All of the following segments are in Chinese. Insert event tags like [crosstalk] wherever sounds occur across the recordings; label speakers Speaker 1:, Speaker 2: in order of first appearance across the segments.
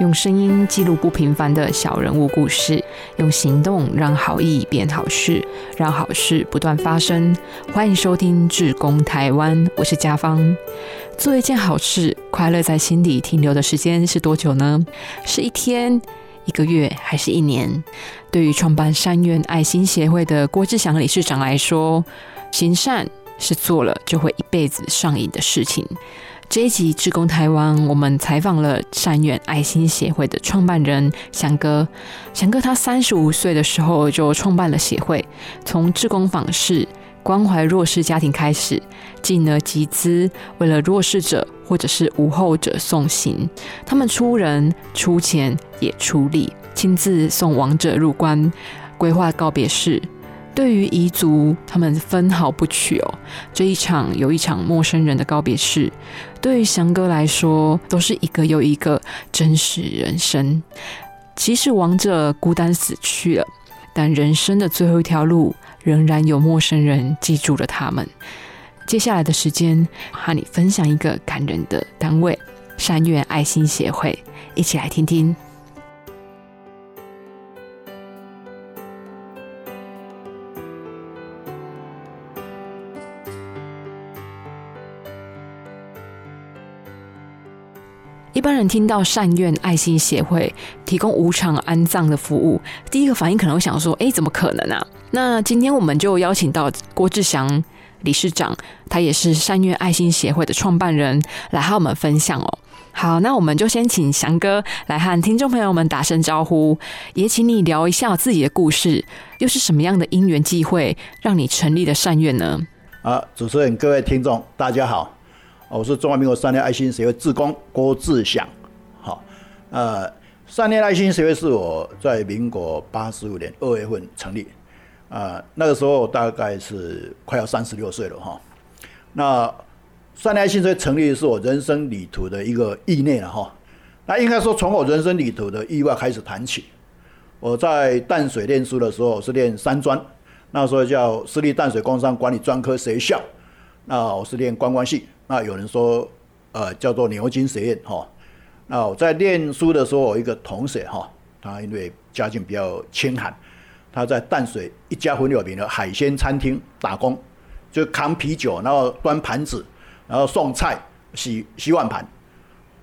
Speaker 1: 用声音记录不平凡的小人物故事，用行动让好意变好事，让好事不断发生。欢迎收听《志工台湾》，我是家芳。做一件好事，快乐在心底停留的时间是多久呢？是一天、一个月，还是一年？对于创办善愿爱心协会的郭志祥理事长来说，行善是做了就会一辈子上瘾的事情。这一集《志工台湾》，我们采访了善远爱心协会的创办人翔哥。翔哥他三十五岁的时候就创办了协会，从志工访视、关怀弱势家庭开始，进而集资，为了弱势者或者是无后者送行。他们出人、出钱也出力，亲自送亡者入关，规划告别式。对于彝族，他们分毫不取哦。这一场有一场陌生人的告别式，对于翔哥来说，都是一个又一个真实人生。即使亡者孤单死去了，但人生的最后一条路，仍然有陌生人记住了他们。接下来的时间，和你分享一个感人的单位——善愿爱心协会，一起来听听。一般人听到善愿爱心协会提供无偿安葬的服务，第一个反应可能会想说：“哎，怎么可能啊？”那今天我们就邀请到郭志祥理事长，他也是善愿爱心协会的创办人，来和我们分享哦。好，那我们就先请祥哥来和听众朋友们打声招呼，也请你聊一下自己的故事，又是什么样的因缘际会让你成立了善愿呢？
Speaker 2: 啊，主持人、各位听众，大家好。我是中华民国三年爱心协会志工郭志祥，好，呃，三年爱心协会是我在民国八十五年二月份成立，啊，那个时候大概是快要三十六岁了哈。那三年爱心协会成立是我人生旅途的一个意念了哈。那应该说从我人生旅途的意外开始谈起。我在淡水念书的时候是念三专，那时候叫私立淡水工商管理专科学校，那我是念观光系。那有人说，呃，叫做牛津实验哈。那我在念书的时候，有一个同学哈，他因为家境比较清寒，他在淡水一家很有名的海鲜餐厅打工，就扛啤酒，然后端盘子，然后送菜、洗洗碗盘。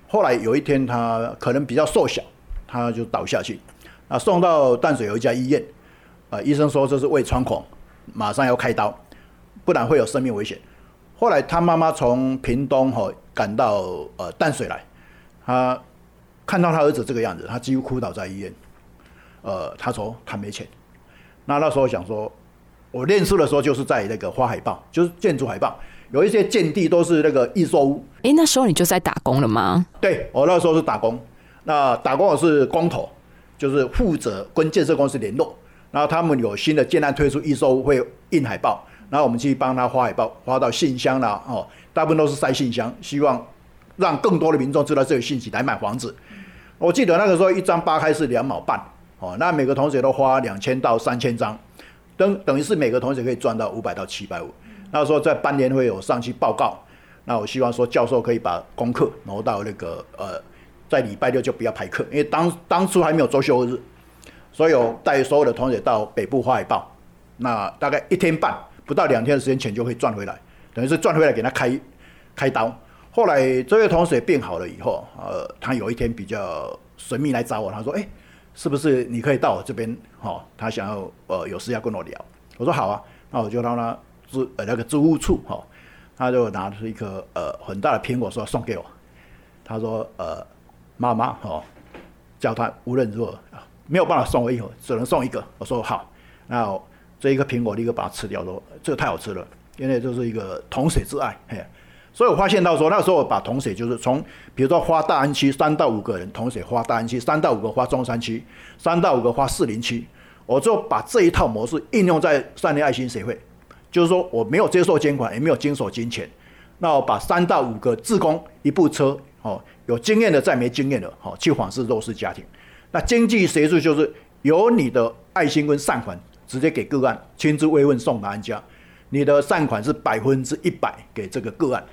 Speaker 2: 后来有一天，他可能比较瘦小，他就倒下去。啊，送到淡水有一家医院，啊，医生说这是胃穿孔，马上要开刀，不然会有生命危险。后来他妈妈从屏东哈赶到呃淡水来，他看到他儿子这个样子，他几乎哭倒在医院。呃，他说他没钱。那那时候想说，我念书的时候就是在那个花海报，就是建筑海报，有一些建地都是那个预售屋。
Speaker 1: 哎，那时候你就在打工了吗？
Speaker 2: 对，我那时候是打工。那打工我是工头，就是负责跟建设公司联络，然后他们有新的建案推出预售屋会印海报。然后我们去帮他发海报，发到信箱啦，哦，大部分都是塞信箱，希望让更多的民众知道这个信息来买房子。我记得那个时候一张八开是两毛半，哦，那每个同学都花两千到三千张，等等于是每个同学可以赚到五百到七百五。那时候在班年会有上去报告，那我希望说教授可以把功课挪到那个呃，在礼拜六就不要排课，因为当当初还没有周休日，所以我带所有的同学到北部发海报，那大概一天半。不到两天的时间，钱就会赚回来，等于是赚回来给他开开刀。后来这位同学变好了以后，呃，他有一天比较神秘来找我，他说：“哎，是不是你可以到我这边？哈，他想要呃有事要跟我聊。”我说：“好啊。”那我就让他租呃那个租屋处哈，他就拿出一颗呃很大的苹果说送给我。他说：“呃，妈妈哈，叫他无论如何没有办法送我一盒，只能送一个。”我说：“好。”那。这一个苹果立刻把它吃掉，说这个太好吃了，因为这是一个同水之爱，嘿，所以我发现到说那时候我把同水就是从比如说花大安区三到五个人同水花大安区三到五个花中山区三到五个花四林区，我就把这一套模式应用在三年爱心协会，就是说我没有接受捐款，也没有经手金钱，那我把三到五个自工一部车，哦，有经验的再没经验的，哦，去访视弱势家庭，那经济协助就是有你的爱心跟善款。直接给个案亲自慰问送达安家，你的善款是百分之一百给这个个案。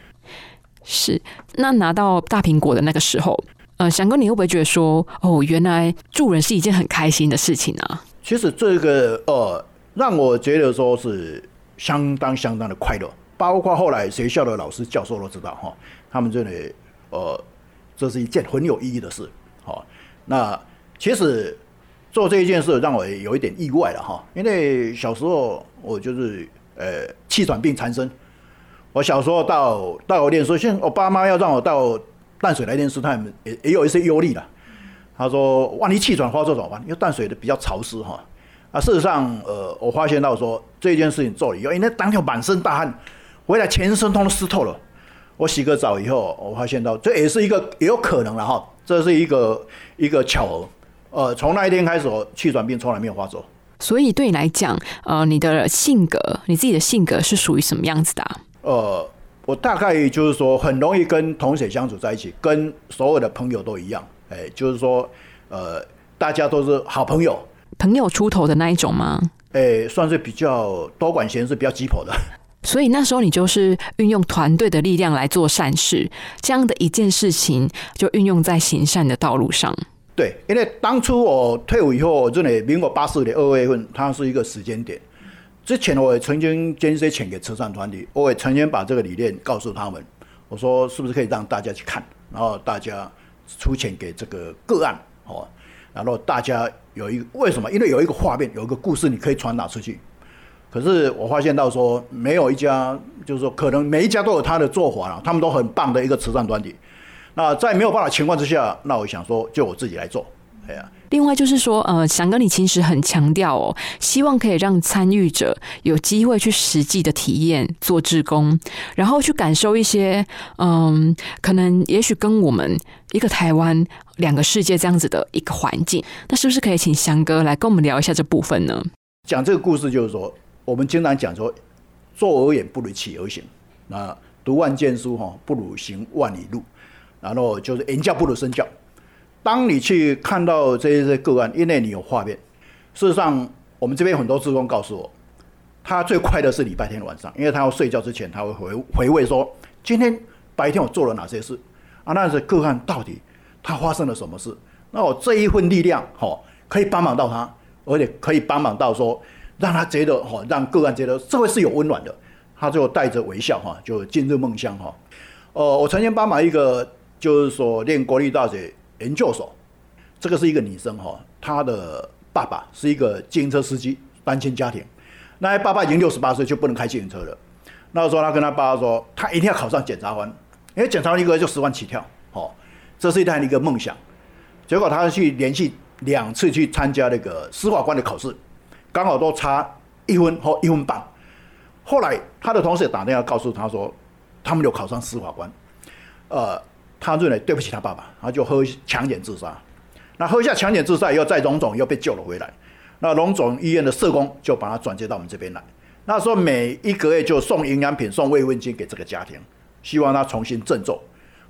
Speaker 1: 是，那拿到大苹果的那个时候，呃，翔哥，你会不会觉得说，哦，原来助人是一件很开心的事情啊？
Speaker 2: 其实这个呃，让我觉得说是相当相当的快乐，包括后来学校的老师教授都知道哈，他们认为呃，这是一件很有意义的事。好，那其实做这一件事让我有一点意外了哈，因为小时候我就是呃气喘病缠身，我小时候到到我念书，现我爸妈要让我到。淡水来念书，他们也也有一些忧虑了。他说：“万一气喘发作怎么办？因为淡水的比较潮湿哈。”啊，事实上，呃，我发现到说这件事情做了以后，因为当天满身大汗，回来全身都湿透了。我洗个澡以后，我发现到这也是一个也有可能了哈，这是一个一个巧合。呃，从那一天开始，我气喘病从来没有发作。
Speaker 1: 所以对你来讲，呃，你的性格，你自己的性格是属于什么样子的？
Speaker 2: 呃。我大概就是说，很容易跟同学相处在一起，跟所有的朋友都一样，哎，就是说，呃，大家都是好朋友，
Speaker 1: 朋友出头的那一种吗？
Speaker 2: 哎，算是比较多管闲事、比较鸡婆的。[laughs]
Speaker 1: 所以那时候你就是运用团队的力量来做善事，这样的一件事情就运用在行善的道路上。
Speaker 2: 对，因为当初我退伍以后，我认为民国八四年二月份，它是一个时间点。之前我也曾经捐些钱给慈善团体，我也曾经把这个理念告诉他们，我说是不是可以让大家去看，然后大家出钱给这个个案，哦，然后大家有一个为什么？因为有一个画面，有一个故事，你可以传达出去。可是我发现到说，没有一家，就是说可能每一家都有他的做法了，他们都很棒的一个慈善团体。那在没有办法情况之下，那我想说，就我自己来做，哎呀。
Speaker 1: 另外就是说，呃，翔哥，你其实很强调哦，希望可以让参与者有机会去实际的体验做志工，然后去感受一些，嗯，可能也许跟我们一个台湾两个世界这样子的一个环境，那是不是可以请翔哥来跟我们聊一下这部分呢？
Speaker 2: 讲这个故事就是说，我们经常讲说，坐而言不如起而行，那读万卷书哈，不如行万里路，然后就是言教不如身教。当你去看到这些个案，因为你有画面。事实上，我们这边很多职工告诉我，他最快的是礼拜天晚上，因为他要睡觉之前，他会回回味说，今天白天我做了哪些事啊？那是个案到底他发生了什么事？那我这一份力量，哈，可以帮忙到他，而且可以帮忙到说，让他觉得，哈，让个案觉得社会是有温暖的。他就带着微笑，哈，就进入梦乡，哈。呃，我曾经帮忙一个，就是说念国立大学。研究所，这个是一个女生哈，她的爸爸是一个自行车司机，单亲家庭。那爸爸已经六十八岁，就不能开自行车了。那时候他跟他爸爸说，他一定要考上检察官，因为检察官一个月就十万起跳，哦，这是他的一个梦想。结果他去连续两次去参加那个司法官的考试，刚好都差一分或一分半。后来他的同事打电话告诉他说，他们有考上司法官，呃。他认为对不起他爸爸，他就喝强碱自杀。那喝下强碱自杀以后，在龙总又被救了回来。那龙总医院的社工就把他转接到我们这边来。那时候每一个月就送营养品、送慰问金给这个家庭，希望他重新振作。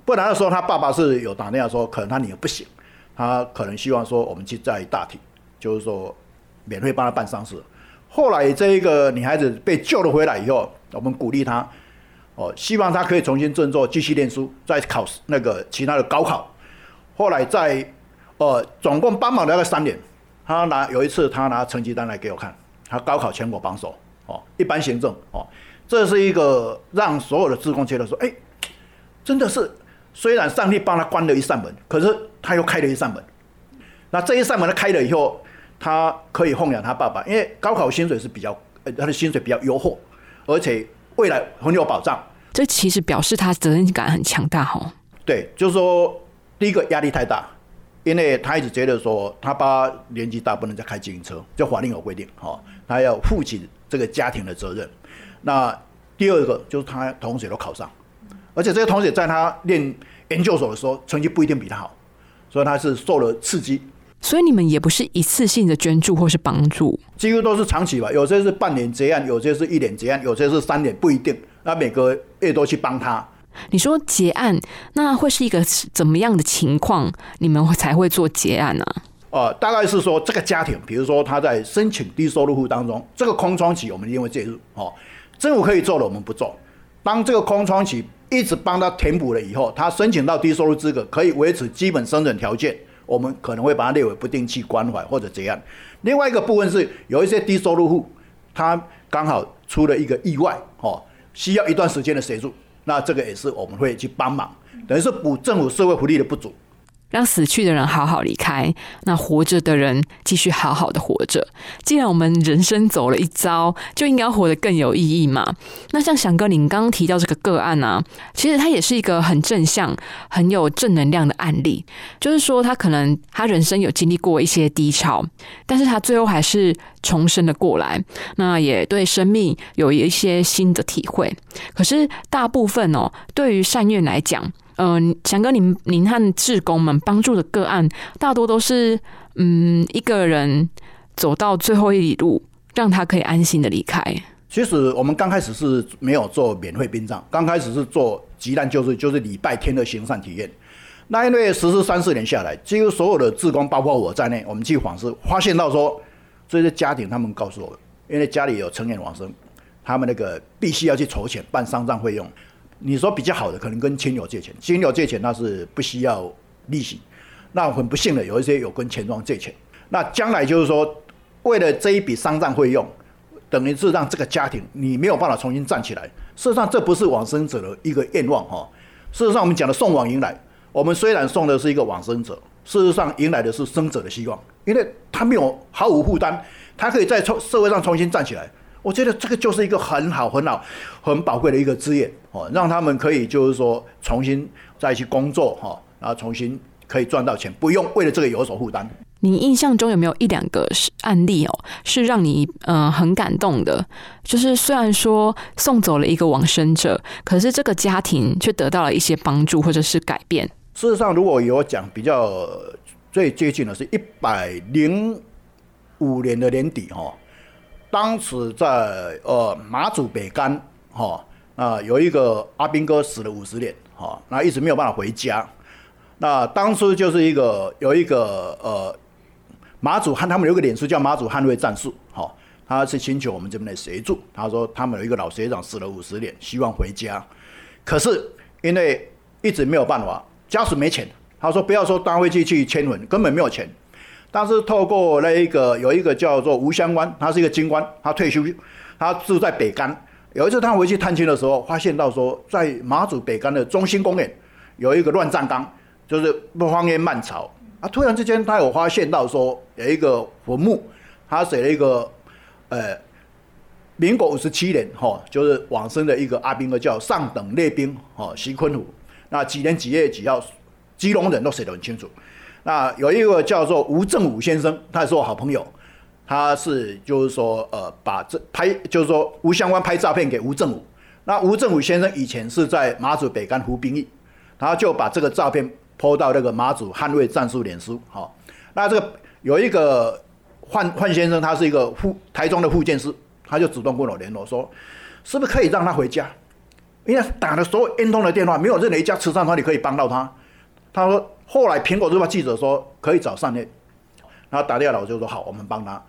Speaker 2: 不然的时候，他爸爸是有打电话说，可能他女儿不行，他可能希望说我们去在大体，就是说免费帮他办丧事。后来这一个女孩子被救了回来以后，我们鼓励她。哦，希望他可以重新振作，继续念书，再考那个其他的高考。后来在，呃，总共帮忙了三年。他拿有一次，他拿成绩单来给我看，他高考全国榜首。哦，一般行政。哦，这是一个让所有的职工觉得说，哎，真的是，虽然上帝帮他关了一扇门，可是他又开了一扇门。那这一扇门他开了以后，他可以奉养他爸爸，因为高考薪水是比较，呃，他的薪水比较优厚，而且。未来很有保障，
Speaker 1: 这其实表示他责任感很强大哈。
Speaker 2: 对，就是说，第一个压力太大，因为他一直觉得说，他爸年纪大不能再开自行车，就法令有规定哈，他要负起这个家庭的责任。那第二个就是他同学都考上，而且这些同学在他念研究所的时候成绩不一定比他好，所以他是受了刺激。
Speaker 1: 所以你们也不是一次性的捐助或是帮助，
Speaker 2: 几乎都是长期吧。有些是半年结案，有些是一年结案，有些是三年，不一定。那每个月都去帮他。
Speaker 1: 你说结案，那会是一个怎么样的情况？你们才会做结案呢？
Speaker 2: 呃，大概是说这个家庭，比如说他在申请低收入户当中，这个空窗期我们一定会介入。哦，政府可以做的我们不做。当这个空窗期一直帮他填补了以后，他申请到低收入资格，可以维持基本生存条件，我们可能会把它列为不定期关怀或者怎样。另外一个部分是有一些低收入户，他刚好出了一个意外，哦，需要一段时间的协助，那这个也是我们会去帮忙，等于是补政府社会福利的不足。
Speaker 1: 让死去的人好好离开，那活着的人继续好好的活着。既然我们人生走了一遭，就应该活得更有意义嘛。那像翔哥，您刚刚提到这个个案啊，其实他也是一个很正向、很有正能量的案例。就是说，他可能他人生有经历过一些低潮，但是他最后还是重生了过来。那也对生命有一些新的体会。可是大部分哦，对于善愿来讲。嗯，翔哥，您您和志工们帮助的个案，大多都是嗯一个人走到最后一里路，让他可以安心的离开。
Speaker 2: 其实我们刚开始是没有做免费殡葬，刚开始是做急难救助，就是礼拜天的行善体验。那因为实施三四年下来，几乎所有的志工，包括我在内，我们去访视，发现到说，这些家庭他们告诉我，因为家里有成员往生，他们那个必须要去筹钱办丧葬费用。你说比较好的，可能跟亲友借钱，亲友借钱那是不需要利息。那很不幸的，有一些有跟钱庄借钱。那将来就是说，为了这一笔丧葬费用，等于是让这个家庭你没有办法重新站起来。事实上，这不是往生者的一个愿望哈。事实上，我们讲的送往迎来，我们虽然送的是一个往生者，事实上迎来的是生者的希望，因为他没有毫无负担，他可以在从社会上重新站起来。我觉得这个就是一个很好、很好、很宝贵的一个资源哦，让他们可以就是说重新再去工作哈，然后重新可以赚到钱，不用为了这个有所负担。
Speaker 1: 你印象中有没有一两个是案例哦，是让你嗯很感动的？就是虽然说送走了一个往生者，可是这个家庭却得到了一些帮助或者是改变。
Speaker 2: 事实上，如果有讲比较最接近的是一百零五年的年底哈。当时在呃马祖北干哈啊有一个阿兵哥死了五十年哈，那一直没有办法回家。那当初就是一个有一个呃马祖汉他们有个脸书叫马祖捍卫战术哈，他是请求我们这边的协助。他说他们有一个老学长死了五十年，希望回家，可是因为一直没有办法，家属没钱。他说不要说单位去去签文，根本没有钱。但是透过那一个有一个叫做吴相关，他是一个军官，他退休，他住在北干。有一次他回去探亲的时候，发现到说在马祖北干的中心公园有一个乱葬岗，就是荒烟蔓草啊。突然之间他有发现到说有一个坟墓，他写了一个呃民国五十七年哈，就是往生的一个阿兵哥叫上等列兵哈徐坤虎，那几年几月几号，基隆人都写得很清楚。那有一个叫做吴正武先生，他也是我好朋友，他是就是说呃把这拍就是说吴相关拍照片给吴正武，那吴正武先生以前是在马祖北干服兵役，然后就把这个照片抛到那个马祖捍卫战术脸书，好，那这个有一个范范先生，他是一个副台中的副建师，他就主动跟我联络说，是不是可以让他回家？因为打了所有 N 通的电话，没有任何一家慈善团体可以帮到他，他说。后来苹果日报记者说可以找上面，然后打电话我就说好，我们帮他。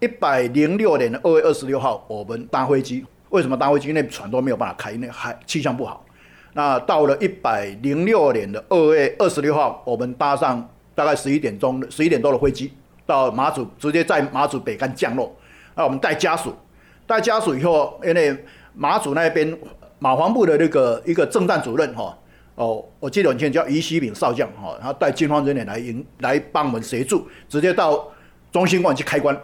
Speaker 2: 一百零六年的二月二十六号，我们搭飞机，为什么搭飞机？因为船都没有办法开，因为海气象不好。那到了一百零六年的二月二十六号，我们搭上大概十一点钟、十一点多的飞机到马祖，直接在马祖北干降落。那我们带家属，带家属以后，因为马祖那边马防部的那个一个政战主任哈。哦我记得很清楚，叫于西炳少将哈，然后带军方人员来迎来帮我们协助，直接到中心馆去开关。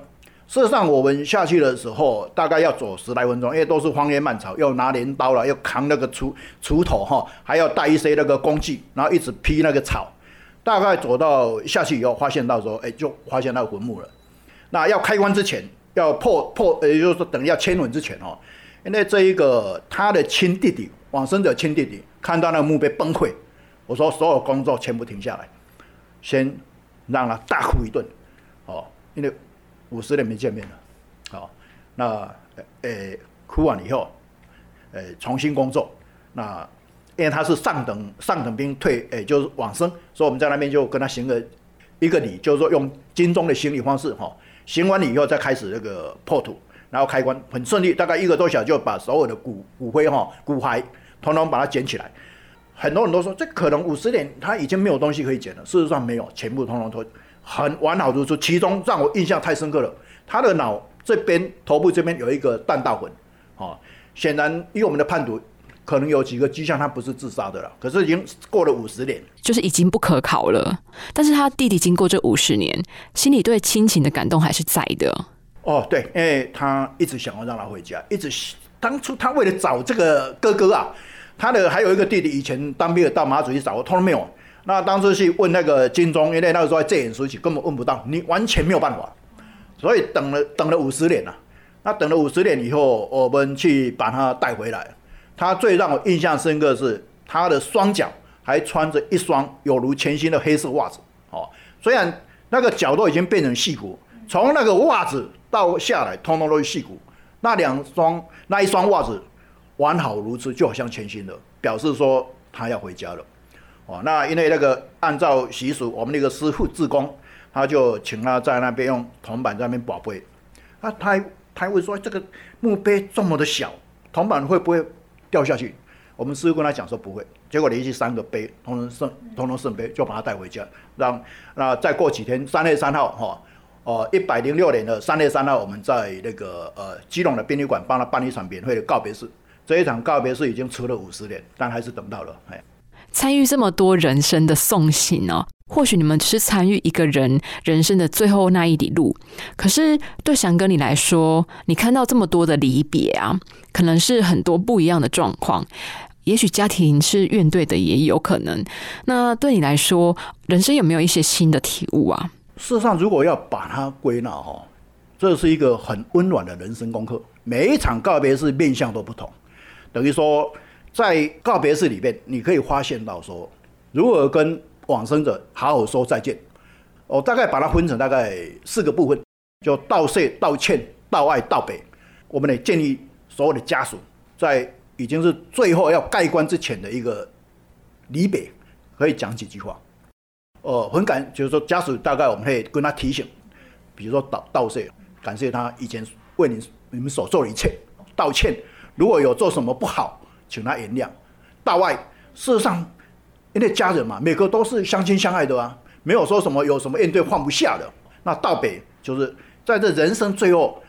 Speaker 2: 事实上，我们下去的时候大概要走十来分钟，因为都是荒烟蔓草，要拿镰刀了，要扛那个锄锄头哈，还要带一些那个工具，然后一直劈那个草。大概走到下去以后，发现到时候，哎，就发现那个坟墓了。那要开棺之前，要破破，也就是说等要迁坟之前哦，因为这一个他的亲弟弟，往生者亲弟弟。看到那个墓碑崩溃，我说所有工作全部停下来，先让他大哭一顿，哦，因为五十年没见面了，好，那呃哭完以后，呃重新工作，那因为他是上等上等兵退，诶就是往生，所以我们在那边就跟他行个一个礼，就是说用金钟的行礼方式，哈，行完礼以后再开始那个破土，然后开棺，很顺利，大概一个多小时就把所有的骨骨灰哈骨骸。统统把它捡起来。很多人都说这可能五十年他已经没有东西可以捡了，事实上没有，全部统统都很完好如初。其中让我印象太深刻了，他的脑这边头部这边有一个弹道痕，哦，显然以我们的判读。可能有几个迹象，他不是自杀的了。可是已经过了五十年，
Speaker 1: 就是已经不可考了。但是他弟弟经过这五十年，心里对亲情的感动还是在的。
Speaker 2: 哦，对，因为他一直想要让他回家，一直当初他为了找这个哥哥啊，他的还有一个弟弟，以前当兵的到马祖去找，我通通没有。那当初去问那个金钟，因为那个时候在戒严时期，根本问不到，你完全没有办法。所以等了等了五十年了。那等了五十年以后，我们去把他带回来。他最让我印象深刻是他的双脚还穿着一双有如全新的黑色袜子，哦，虽然那个脚都已经变成细骨，从那个袜子到下来，通通都是细骨。那两双那一双袜子完好如初，就好像全新的，表示说他要回家了。哦，那因为那个按照习俗，我们那个师傅自宫，他就请他在那边用铜板在那边宝贝。那他他会说这个墓碑这么的小，铜板会不会？掉下去，我们师傅跟他讲说不会，结果连续三个碑，通通圣，通通圣碑，就把他带回家，让那再过几天，三月三号哈，哦，呃一百零六年的三月三号，我们在那个呃基隆的殡仪馆帮他办一场免费的告别式，这一场告别式已经迟了五十年，但还是等到了，哎，
Speaker 1: 参与这么多人生的送行哦。或许你们只是参与一个人人生的最后那一里路，可是对翔哥你来说，你看到这么多的离别啊，可能是很多不一样的状况。也许家庭是怨对的，也有可能。那对你来说，人生有没有一些新的体悟啊？
Speaker 2: 事实上，如果要把它归纳哈，这是一个很温暖的人生功课。每一场告别式面相都不同，等于说在告别式里面，你可以发现到说如何跟。往生者好好说再见。我大概把它分成大概四个部分，就道谢、道歉、道爱、道别。我们得建议所有的家属，在已经是最后要盖棺之前的一个离别，可以讲几句话。呃，很感，就是说家属大概我们可以跟他提醒，比如说道道谢，感谢他以前为你你们所做的一切；道歉，如果有做什么不好，请他原谅。道外，事实上。因为家人嘛，每个都是相亲相爱的啊，没有说什么有什么怨对放不下的。那道别就是在这人生最后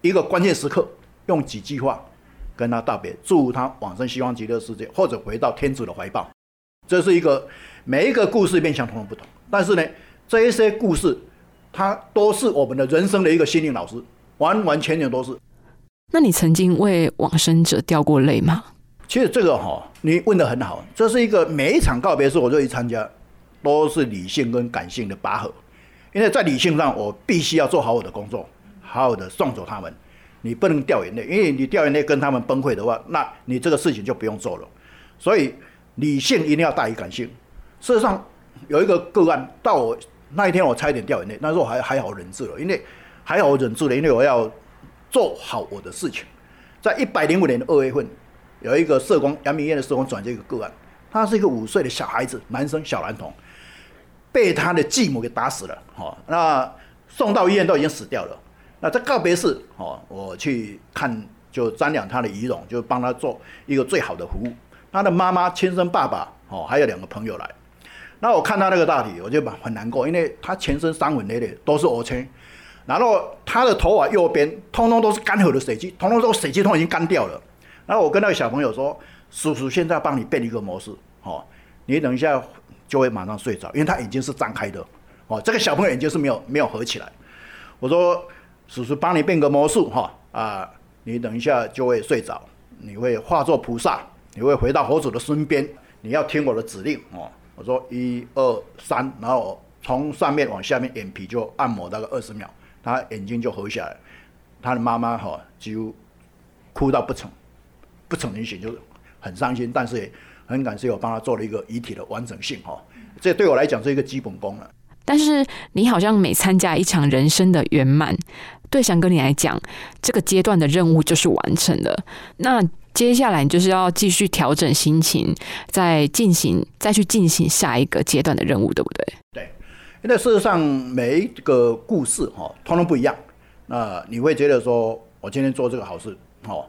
Speaker 2: 一个关键时刻，用几句话跟他道别，祝他往生西方极乐世界，或者回到天主的怀抱。这是一个每一个故事面相同的不同，但是呢，这一些故事它都是我们的人生的一个心灵老师，完完全全都是。
Speaker 1: 那你曾经为往生者掉过泪吗？
Speaker 2: 其实这个哈，你问的很好，这是一个每一场告别式，我就去参加，都是理性跟感性的拔河。因为在理性上，我必须要做好我的工作，好好的送走他们。你不能掉眼泪，因为你掉眼泪跟他们崩溃的话，那你这个事情就不用做了。所以理性一定要大于感性。事实上，有一个个案到我那一天，我差一点掉眼泪，那时候还还好忍住了，因为还好我忍住了，因为我要做好我的事情。在一百零五年的二月份。有一个社工，阳明医院的社工转接一个个案，他是一个五岁的小孩子，男生小男童，被他的继母给打死了。哦，那送到医院都已经死掉了。那在告别式，哦，我去看，就瞻仰他的遗容，就帮他做一个最好的服务。他的妈妈、亲生爸爸，哦，还有两个朋友来。那我看他那个大体，我就很难过，因为他全身伤痕累累，都是 O 青。然后他的头发右边，通通都是干涸的水迹，通通都水迹通已经干掉了。然后我跟那个小朋友说：“叔叔现在帮你变一个模式，哦，你等一下就会马上睡着，因为他眼睛是张开的，哦，这个小朋友眼睛是没有没有合起来。我说，叔叔帮你变个魔术，哈啊，你等一下就会睡着，你会化作菩萨，你会回到佛祖的身边，你要听我的指令，哦，我说一二三，然后从上面往下面眼皮就按摩大概二十秒，他眼睛就合下来，他的妈妈哈几乎哭到不成。”不成人形就是很伤心，但是也很感谢我帮他做了一个遗体的完整性哈，这对我来讲是一个基本功了。
Speaker 1: 但是你好像每参加一场人生的圆满，对翔哥你来讲，这个阶段的任务就是完成了。那接下来你就是要继续调整心情，再进行再去进行下一个阶段的任务，对不对？
Speaker 2: 对，因为事实上每一个故事哈，通通不一样。那你会觉得说我今天做这个好事，哦，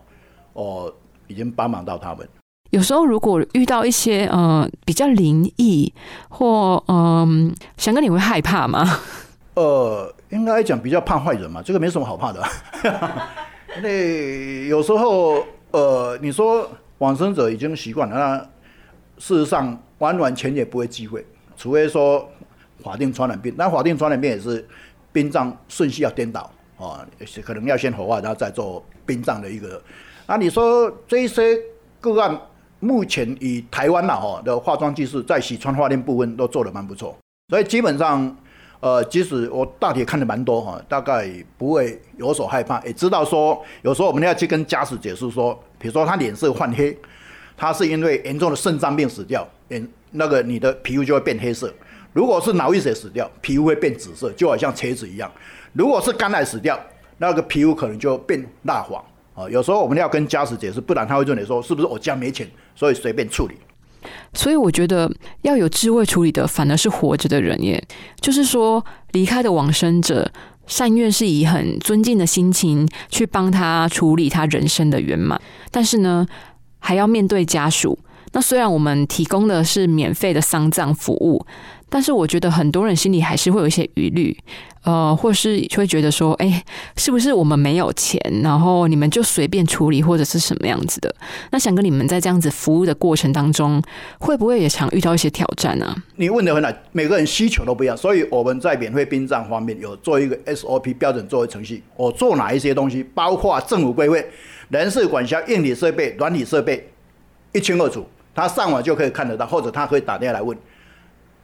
Speaker 2: 我。已经帮忙到他们。
Speaker 1: 有时候如果遇到一些呃比较灵异或嗯，想跟你会害怕吗？[laughs]
Speaker 2: 呃，应该讲比较怕坏人嘛，这个没什么好怕的。[laughs] 那有时候呃，你说往生者已经习惯了，那事实上完完全全不会忌讳，除非说法定传染病，那法定传染病也是殡葬顺序要颠倒啊，可能要先火化，然后再做殡葬的一个。那你说这些个案，目前以台湾呐哈的化妆技术，在洗穿化验部分都做得蛮不错，所以基本上。呃，即使我大体看的蛮多哈，大概不会有所害怕，也知道说有时候我们要去跟家属解释说，比如说他脸色泛黑，他是因为严重的肾脏病死掉，眼那个你的皮肤就会变黑色；如果是脑溢血死掉，皮肤会变紫色，就好像茄子一样；如果是肝癌死掉，那个皮肤可能就变蜡黄啊。有时候我们要跟家属解释，不然他会认为说是不是我家没钱，所以随便处理。
Speaker 1: 所以我觉得要有智慧处理的，反而是活着的人耶。就是说，离开的往生者，善愿是以很尊敬的心情去帮他处理他人生的圆满，但是呢，还要面对家属。那虽然我们提供的是免费的丧葬服务。但是我觉得很多人心里还是会有一些疑虑，呃，或是会觉得说，哎，是不是我们没有钱，然后你们就随便处理，或者是什么样子的？那想跟你们在这样子服务的过程当中，会不会也常遇到一些挑战呢？
Speaker 2: 你问的很好，每个人需求都不一样，所以我们在免费殡葬方面有做一个 SOP 标准作为程序，我做哪一些东西，包括政府规位、人事管辖、硬体设备、软体设备，一清二楚，他上网就可以看得到，或者他可以打电话来问。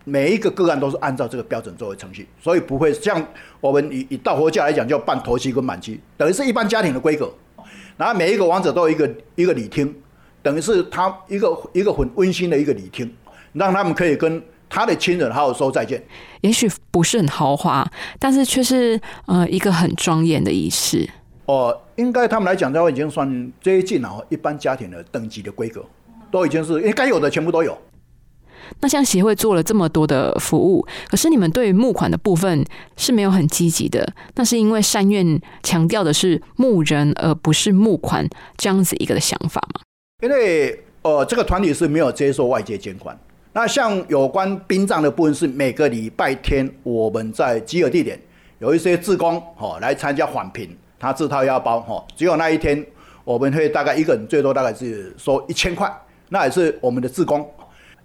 Speaker 2: 每一个个案都是按照这个标准作为程序，所以不会像我们以以道佛教来讲，叫办头期跟满期，等于是一般家庭的规格。然后每一个王者都有一个一个礼厅，等于是他一个一个很温馨的一个礼厅，让他们可以跟他的亲人好好说再见。
Speaker 1: 也许不是很豪华，但是却是呃一个很庄严的仪式。
Speaker 2: 哦，应该他们来讲，都已经算接近了一般家庭的等级的规格，都已经是因为该有的全部都有。
Speaker 1: 那像协会做了这么多的服务，可是你们对于募款的部分是没有很积极的。那是因为善愿强调的是募人而不是募款这样子一个的想法吗？
Speaker 2: 因为呃，这个团体是没有接受外界捐款。那像有关殡葬的部分，是每个礼拜天我们在集合地点有一些志工哦来参加返贫，他自掏腰包哈，只有那一天我们会大概一个人最多大概是收一千块，那也是我们的志工。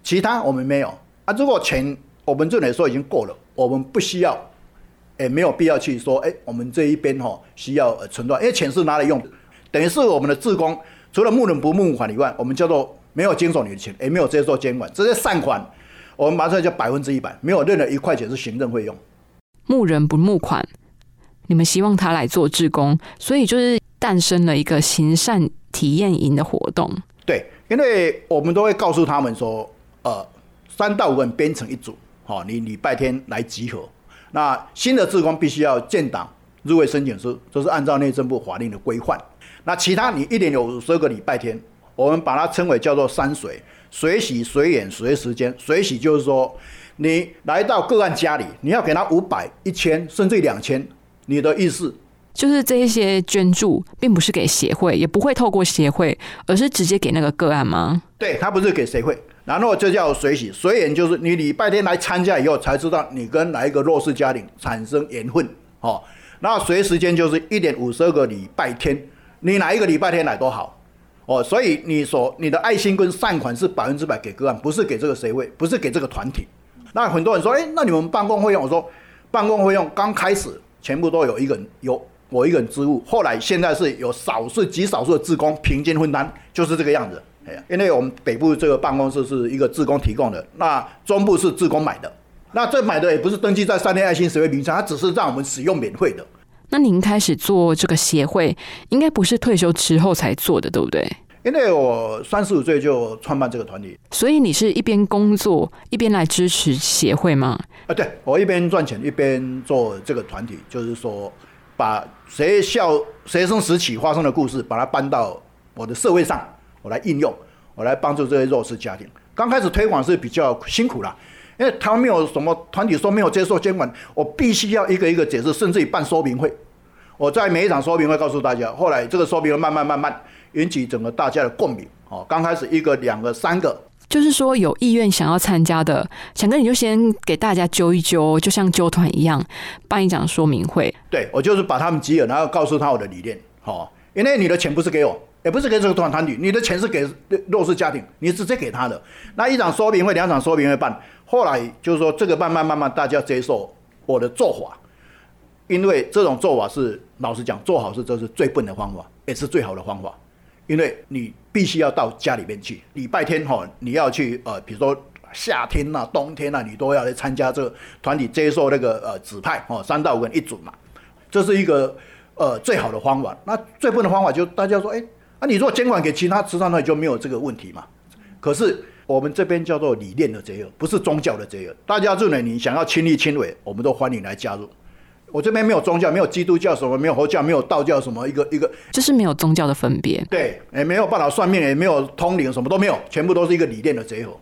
Speaker 2: 其他我们没有啊，如果钱我们这里说已经够了，我们不需要，也没有必要去说，哎，我们这一边哈需要呃存断，因为钱是拿来用的，等于是我们的自工，除了募人不募款以外，我们叫做没有经手你的钱，也没有接受监管，直接善款，我们马上就百分之一百，没有任何一块钱是行政费用。
Speaker 1: 募人不募款，你们希望他来做志工，所以就是诞生了一个行善体验营的活动。
Speaker 2: 对，因为我们都会告诉他们说。呃，三到五个人编成一组，好，你礼拜天来集合。那新的职工必须要建档入会申请书，这是按照内政部法令的规范。那其他你一年有五十二个礼拜天，我们把它称为叫做三水：水洗、水演、水时间。水洗就是说，你来到个案家里，你要给他五百、一千，甚至两千，你的意思
Speaker 1: 就是这一些捐助，并不是给协会，也不会透过协会，而是直接给那个个案吗？
Speaker 2: 对，他不是给协会。然后这叫随喜，随缘就是你礼拜天来参加以后才知道你跟哪一个弱势家庭产生缘分，哦，那随时间就是一点五十二个礼拜天，你哪一个礼拜天来都好，哦，所以你所你的爱心跟善款是百分之百给个案，不是给这个谁会，不是给这个团体。那很多人说，哎，那你们办公费用？我说，办公费用刚开始全部都有一个人有我一个人支付，后来现在是有少数极少数的职工平均分担，就是这个样子。因为我们北部这个办公室是一个自工提供的，那中部是自工买的，那这买的也不是登记在三天爱心协会名下，它只是让我们使用免费的。
Speaker 1: 那您开始做这个协会，应该不是退休之后才做的，对不对？
Speaker 2: 因为我三十五岁就创办这个团体，
Speaker 1: 所以你是一边工作一边来支持协会吗？
Speaker 2: 啊，对我一边赚钱一边做这个团体，就是说把学校学生时期发生的故事，把它搬到我的社会上。我来应用，我来帮助这些弱势家庭。刚开始推广是比较辛苦啦，因为他没有什么团体说没有接受监管，我必须要一个一个解释，甚至于办说明会。我在每一场说明会告诉大家，后来这个说明会慢慢慢慢引起整个大家的共鸣，哦，刚开始一个、两个、三个，
Speaker 1: 就是说有意愿想要参加的，想跟你就先给大家揪一揪，就像揪团一样，办一场说明会。
Speaker 2: 对我就是把他们集合，然后告诉他我的理念，好，因为你的钱不是给我，也不是给这个团团体，你的钱是给弱势家庭，你直接给他的。那一场说明会、两场说明会办，后来就是说这个慢慢慢慢大家接受我的做法，因为这种做法是老实讲做好事，这是最笨的方法，也是最好的方法。因为你必须要到家里面去，礼拜天哈，你要去呃，比如说夏天呐、冬天呐，你都要来参加这个团体接受那个呃指派哦，三到五个人一组嘛，这是一个呃最好的方法。那最笨的方法就大家说，哎，啊，你如果监管给其他慈善团体就没有这个问题嘛。可是我们这边叫做理念的结合，不是宗教的结合。大家认为你想要亲力亲为，我们都欢迎来加入。我这边没有宗教，没有基督教什么，没有佛教，没有道教什么，一个一个
Speaker 1: 就是没有宗教的分别。
Speaker 2: 对，也没有办法算命，也没有通灵，什么都没有，全部都是一个理念的结合。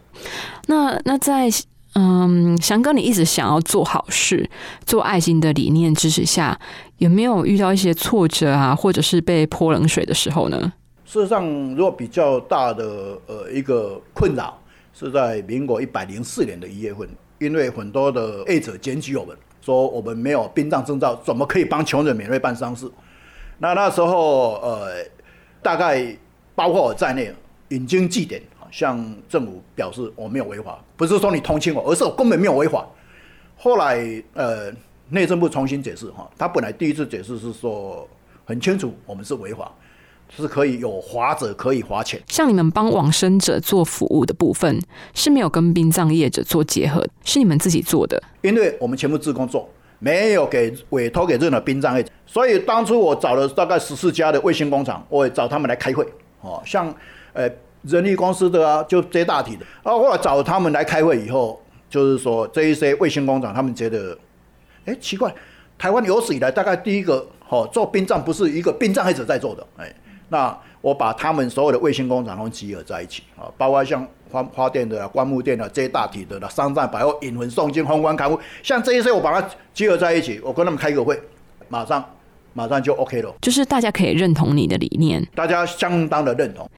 Speaker 1: 那那在嗯，翔哥，你一直想要做好事、做爱心的理念支持下，有没有遇到一些挫折啊，或者是被泼冷水的时候呢？
Speaker 2: 事实上，如果比较大的呃一个困扰，是在民国一百零四年的一月份，因为很多的业者检举我们。说我们没有殡葬证照，怎么可以帮穷人免费办丧事？那那时候，呃，大概包括我在内，引经据典，向政府表示我没有违法，不是说你同情我，而是我根本没有违法。后来，呃，内政部重新解释，哈，他本来第一次解释是说很清楚，我们是违法。是可以有划者可以划钱，
Speaker 1: 像你们帮往生者做服务的部分是没有跟殡葬业者做结合，是你们自己做的，
Speaker 2: 因为我们全部自工做，没有给委托给任何殡葬业者，所以当初我找了大概十四家的卫星工厂，我也找他们来开会，哦，像呃人力公司的啊，就这大体的，啊，后来找他们来开会以后，就是说这一些卫星工厂，他们觉得，哎，奇怪，台湾有史以来大概第一个，哦，做殡葬不是一个殡葬业者在做的，哎。那我把他们所有的卫星工厂都集合在一起啊，包括像花花店的、棺木店的这些大体的、商战百货、引魂送金、宏观开户，像这一些我把它集合在一起，我跟他们开个会，马上马上就 OK 了。
Speaker 1: 就是大家可以认同你的理念，
Speaker 2: 大家相当的认同。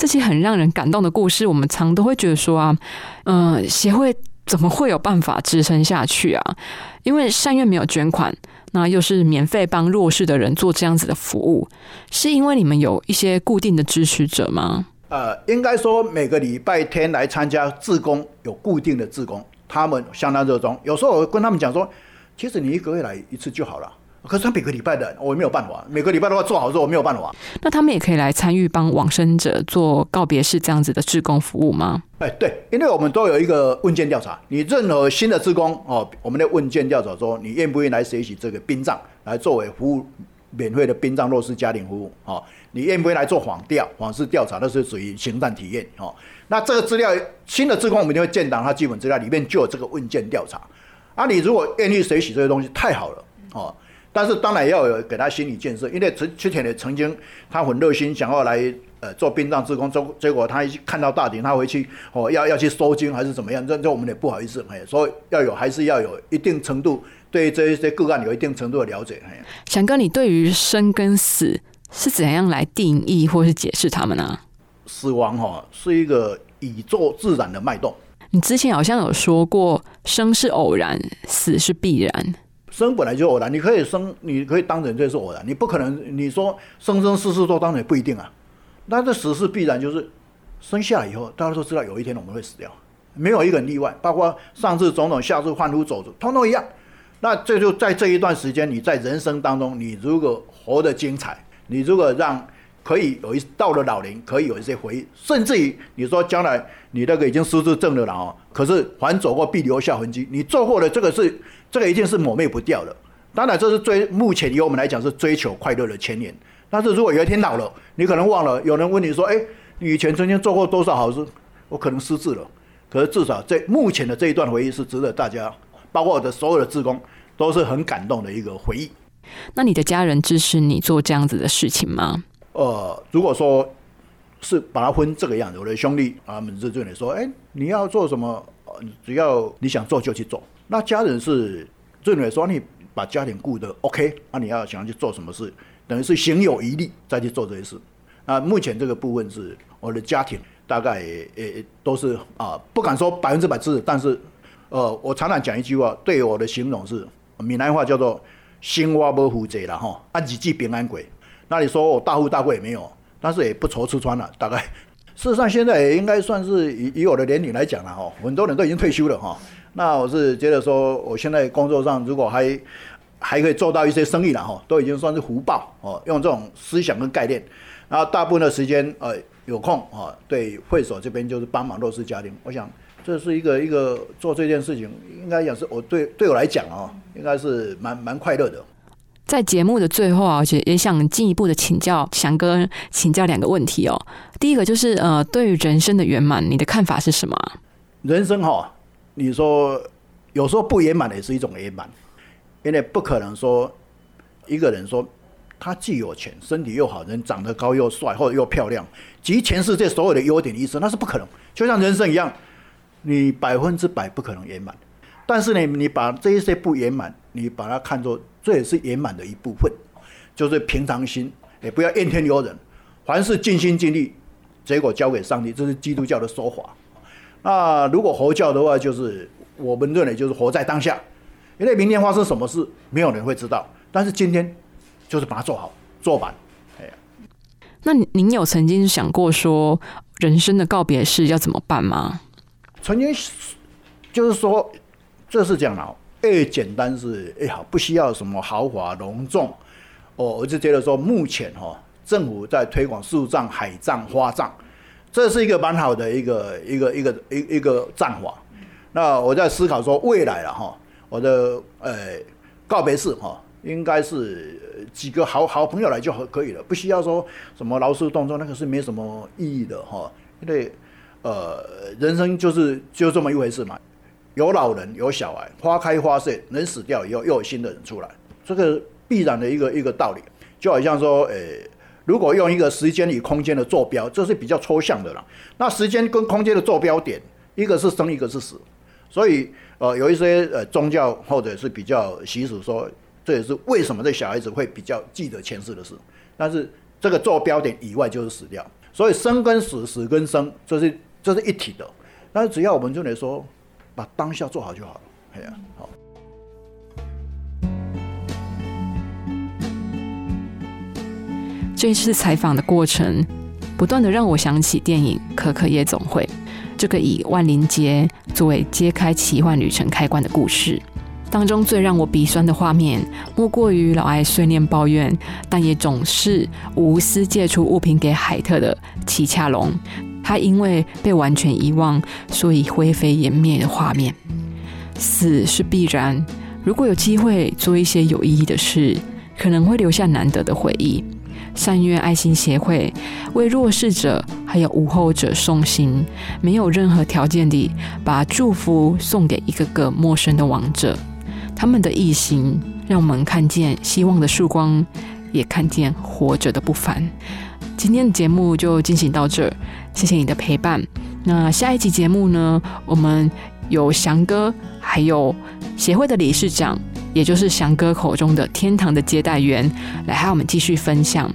Speaker 1: 这些很让人感动的故事，我们常都会觉得说啊，嗯，协会怎么会有办法支撑下去啊？因为善愿没有捐款。那又是免费帮弱势的人做这样子的服务，是因为你们有一些固定的支持者吗？
Speaker 2: 呃，应该说每个礼拜天来参加自工有固定的自工，他们相当热衷。有时候我跟他们讲说，其实你一个月来一次就好了。可是他每个礼拜的我没有办法，每个礼拜的话做好之后我没有办法。
Speaker 1: 那他们也可以来参与帮往生者做告别式这样子的志工服务吗？
Speaker 2: 哎，对，因为我们都有一个问卷调查，你任何新的志工哦，我们的问卷调查说你愿不愿意来学习这个殡葬，来作为服务免费的殡葬弱势家庭服务哦，你愿不愿意来做访调、访视调查，那是属于行政体验哦。那这个资料新的志工我们就会建档，他基本资料里面就有这个问卷调查。啊，你如果愿意学习这些东西，太好了哦。但是当然要有给他心理建设，因为之之前也曾经他很热心想要来呃做殡葬职工，结结果他一看到大庭，他回去哦要要去收金还是怎么样，这这我们也不好意思哎，所以要有还是要有一定程度对这一些个案有一定程度的了解哎。
Speaker 1: 翔哥，你对于生跟死是怎样来定义或是解释他们呢？
Speaker 2: 死亡哈是一个宇宙自然的脉动。
Speaker 1: 你之前好像有说过，生是偶然，死是必然。
Speaker 2: 生本来就偶然，你可以生，你可以当人这是偶然，你不可能你说生生世世都当人不一定啊。那这死是必然，就是生下来以后，大家都知道有一天我们会死掉，没有一个人例外，包括上次总统，下次换夫走卒，通通一样。那这就在这一段时间，你在人生当中，你如果活得精彩，你如果让可以有一到了老龄，可以有一些回忆，甚至于你说将来你那个已经失智症的了哦，可是凡走过必留下痕迹，你做过的这个是。这个一定是抹灭不掉的。当然，这是追目前以我们来讲是追求快乐的前年。但是如果有一天老了，你可能忘了，有人问你说：“哎，你以前曾经做过多少好事？”我可能失智了。可是至少在目前的这一段回忆是值得大家，包括我的所有的职工，都是很感动的一个回忆。
Speaker 1: 那你的家人支持你做这样子的事情吗？
Speaker 2: 呃，如果说是把它分这个样子，我的兄弟他们是这里说：“哎，你要做什么？只要你想做就去做。”那家人是认为说你把家庭顾得 OK，那你要想要去做什么事，等于是行有余力再去做这些事。那目前这个部分是我的家庭大概也也都是啊，不敢说百分之百支持，但是呃，我常常讲一句话，对我的形容是闽南话叫做“心挖不糊贼”了哈，啊，日记平安鬼。那你说我大富大贵也没有，但是也不愁吃穿了。大概 [laughs] 事实上现在也应该算是以以我的年龄来讲了哈，很多人都已经退休了哈。那我是觉得说，我现在工作上如果还还可以做到一些生意了哈，都已经算是福报哦。用这种思想跟概念，然后大部分的时间呃有空啊，对会所这边就是帮忙弱势家庭。我想这是一个一个做这件事情，应该讲是我对对我来讲啊，应该是蛮蛮快乐的。
Speaker 1: 在节目的最后啊，且也想进一步的请教翔哥，请教两个问题哦。第一个就是呃，对于人生的圆满，你的看法是什么？
Speaker 2: 人生哈，你说有时候不圆满也是一种圆满，因为不可能说一个人说他既有钱，身体又好，人长得高又帅或者又漂亮，集全世界所有的优点于一身，那是不可能。就像人生一样，你百分之百不可能圆满。但是呢，你把这一些不圆满，你把它看作这也是圆满的一部分，就是平常心，也不要怨天尤人，凡事尽心尽力，结果交给上帝，这是基督教的说法。那如果佛教的话，就是我们认为就是活在当下，因为明天发生什么事，没有人会知道。但是今天就是把它做好，做完。哎，
Speaker 1: 那您有曾经想过说人生的告别式要怎么办吗？
Speaker 2: 曾经就是说。这是讲了，越简单是越好，不需要什么豪华隆重。哦，我就觉得说，目前哈，政府在推广树葬、海葬、花葬，这是一个蛮好的一个一个一个一一个葬法。那我在思考说，未来了哈，我的呃告别式哈，应该是几个好好朋友来就好可以了，不需要说什么劳师动众，那个是没什么意义的哈。因为呃，人生就是就这么一回事嘛。有老人，有小孩，花开花谢，人死掉以后又有新的人出来，这个必然的一个一个道理，就好像说，诶，如果用一个时间与空间的坐标，这是比较抽象的了。那时间跟空间的坐标点，一个是生，一个是死，所以呃，有一些呃宗教或者是比较习俗说，这也是为什么这小孩子会比较记得前世的事。但是这个坐标点以外就是死掉，所以生跟死，死跟生，这是这是一体的。但是只要我们就来说。把当下做好就好了，哎呀，好。
Speaker 1: 这一次采访的过程，不断的让我想起电影《可可夜总会》这个以万灵街作为揭开奇幻旅程开关的故事。当中最让我鼻酸的画面，莫过于老艾碎念抱怨，但也总是无私借出物品给海特的奇恰龙。他因为被完全遗忘，所以灰飞烟灭的画面。死是必然，如果有机会做一些有意义的事，可能会留下难得的回忆。善愿爱心协会为弱势者还有无后者送行，没有任何条件地把祝福送给一个个陌生的亡者。他们的异行让我们看见希望的曙光，也看见活着的不凡。今天的节目就进行到这，谢谢你的陪伴。那下一集节目呢，我们有翔哥，还有协会的理事长，也就是翔哥口中的天堂的接待员，来和我们继续分享。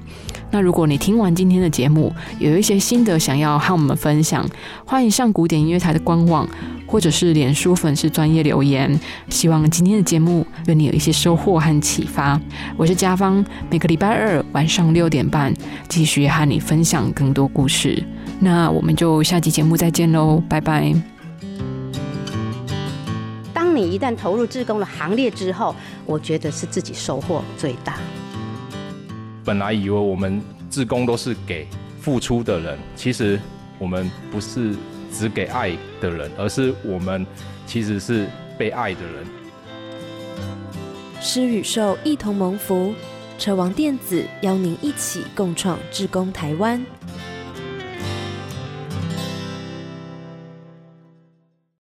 Speaker 1: 那如果你听完今天的节目，有一些心得想要和我们分享，欢迎上古典音乐台的官网。或者是脸书粉丝专业留言，希望今天的节目对你有一些收获和启发。我是家芳，每个礼拜二晚上六点半继续和你分享更多故事。那我们就下期节目再见喽，拜拜。
Speaker 3: 当你一旦投入志工的行列之后，我觉得是自己收获最大。
Speaker 4: 本来以为我们志工都是给付出的人，其实我们不是。只给爱的人，而是我们其实是被爱的人。
Speaker 5: 施与受一同蒙福，车王电子邀您一起共创志工台湾。